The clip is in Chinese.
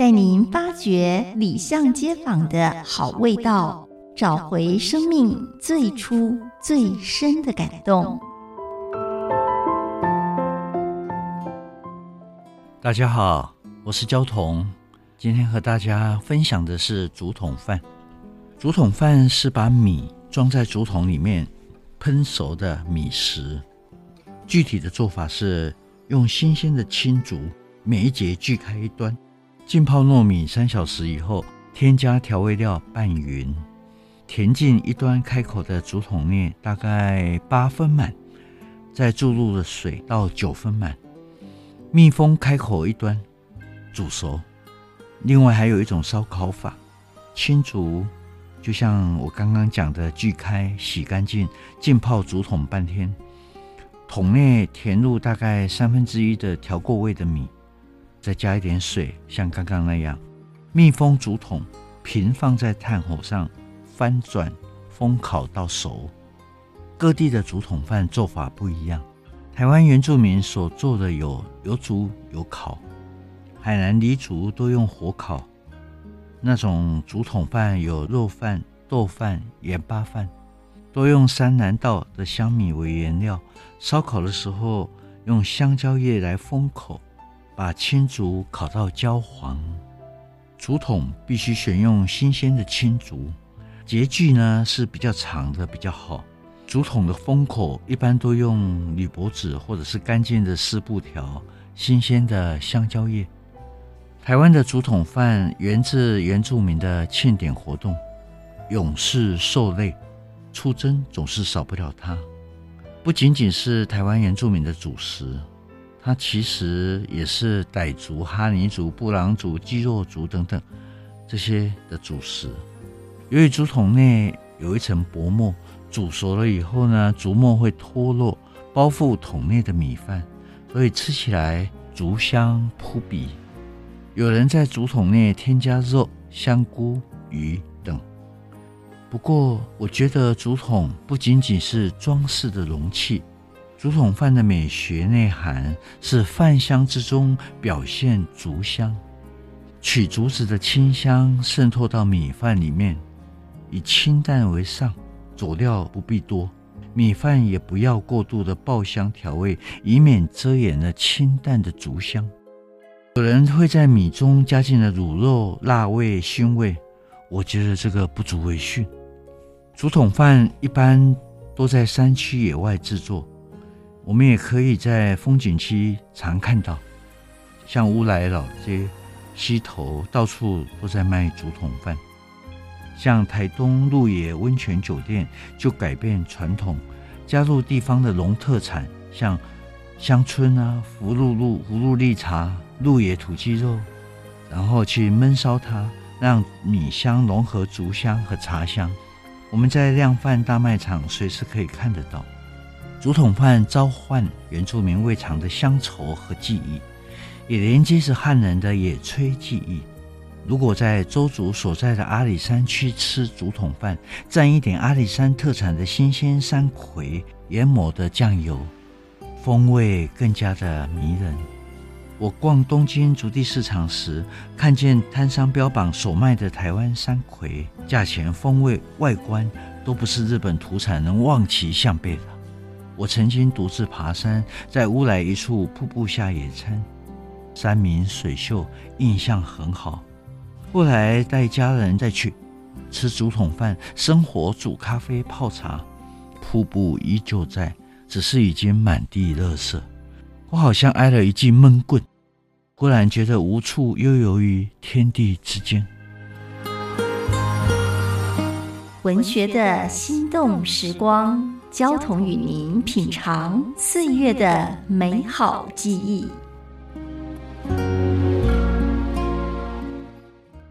带您发掘里巷街坊的好味道，找回生命最初最深的感动。大家好，我是焦桐。今天和大家分享的是竹筒饭。竹筒饭是把米装在竹筒里面烹熟的米食。具体的做法是用新鲜的青竹，每一节锯开一端，浸泡糯米三小时以后，添加调味料拌匀，填进一端开口的竹筒内，大概八分满，再注入了水到九分满，密封开口一端，煮熟。另外还有一种烧烤法，青竹就像我刚刚讲的，锯开、洗干净，浸泡竹筒半天，桶内填入大概三分之一的调过味的米，再加一点水，像刚刚那样，密封竹筒，平放在炭火上，翻转烘烤到熟。各地的竹筒饭做法不一样，台湾原住民所做的有有煮有烤。海南黎族都用火烤，那种竹筒饭有肉饭、豆饭、盐巴饭，多用山南道的香米为原料。烧烤的时候用香蕉叶来封口，把青竹烤到焦黄。竹筒必须选用新鲜的青竹，节距呢是比较长的比较好。竹筒的封口一般都用铝箔纸或者是干净的湿布条，新鲜的香蕉叶。台湾的竹筒饭源自原住民的庆典活动，勇士受累，出征总是少不了它。不仅仅是台湾原住民的主食，它其实也是傣族、哈尼族、布朗族、基洛族等等这些的主食。由于竹筒内有一层薄膜，煮熟了以后呢，竹膜会脱落，包覆筒内的米饭，所以吃起来竹香扑鼻。有人在竹筒内添加肉、香菇、鱼等。不过，我觉得竹筒不仅仅是装饰的容器，竹筒饭的美学内涵是饭香之中表现竹香，取竹子的清香渗透到米饭里面，以清淡为上，佐料不必多，米饭也不要过度的爆香调味，以免遮掩了清淡的竹香。有人会在米中加进了卤肉、辣味、熏味，我觉得这个不足为训。竹筒饭一般都在山区野外制作，我们也可以在风景区常看到，像乌来老街、溪头到处都在卖竹筒饭。像台东鹿野温泉酒店就改变传统，加入地方的农特产，像香椿啊、福禄露、葫芦绿茶。鹿野土鸡肉，然后去焖烧它，让米香融合竹香和茶香。我们在量贩大卖场随时可以看得到。竹筒饭召唤原住民胃肠的乡愁和记忆，也连接着汉人的野炊记忆。如果在邹族所在的阿里山区吃竹筒饭，蘸一点阿里山特产的新鲜山葵研磨的酱油，风味更加的迷人。我逛东京筑地市场时，看见摊商标榜所卖的台湾山葵，价钱、风味、外观都不是日本土产能望其项背的。我曾经独自爬山，在乌来一处瀑布下野餐，山明水秀，印象很好。后来带家人再去吃竹筒饭，生火煮咖啡泡茶，瀑布依旧在，只是已经满地垃圾。我好像挨了一记闷棍。忽然觉得无处悠游于天地之间。文学的心动时光，焦桐与您品尝岁月的美好记忆。